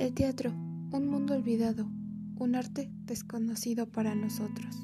El teatro, un mundo olvidado, un arte desconocido para nosotros.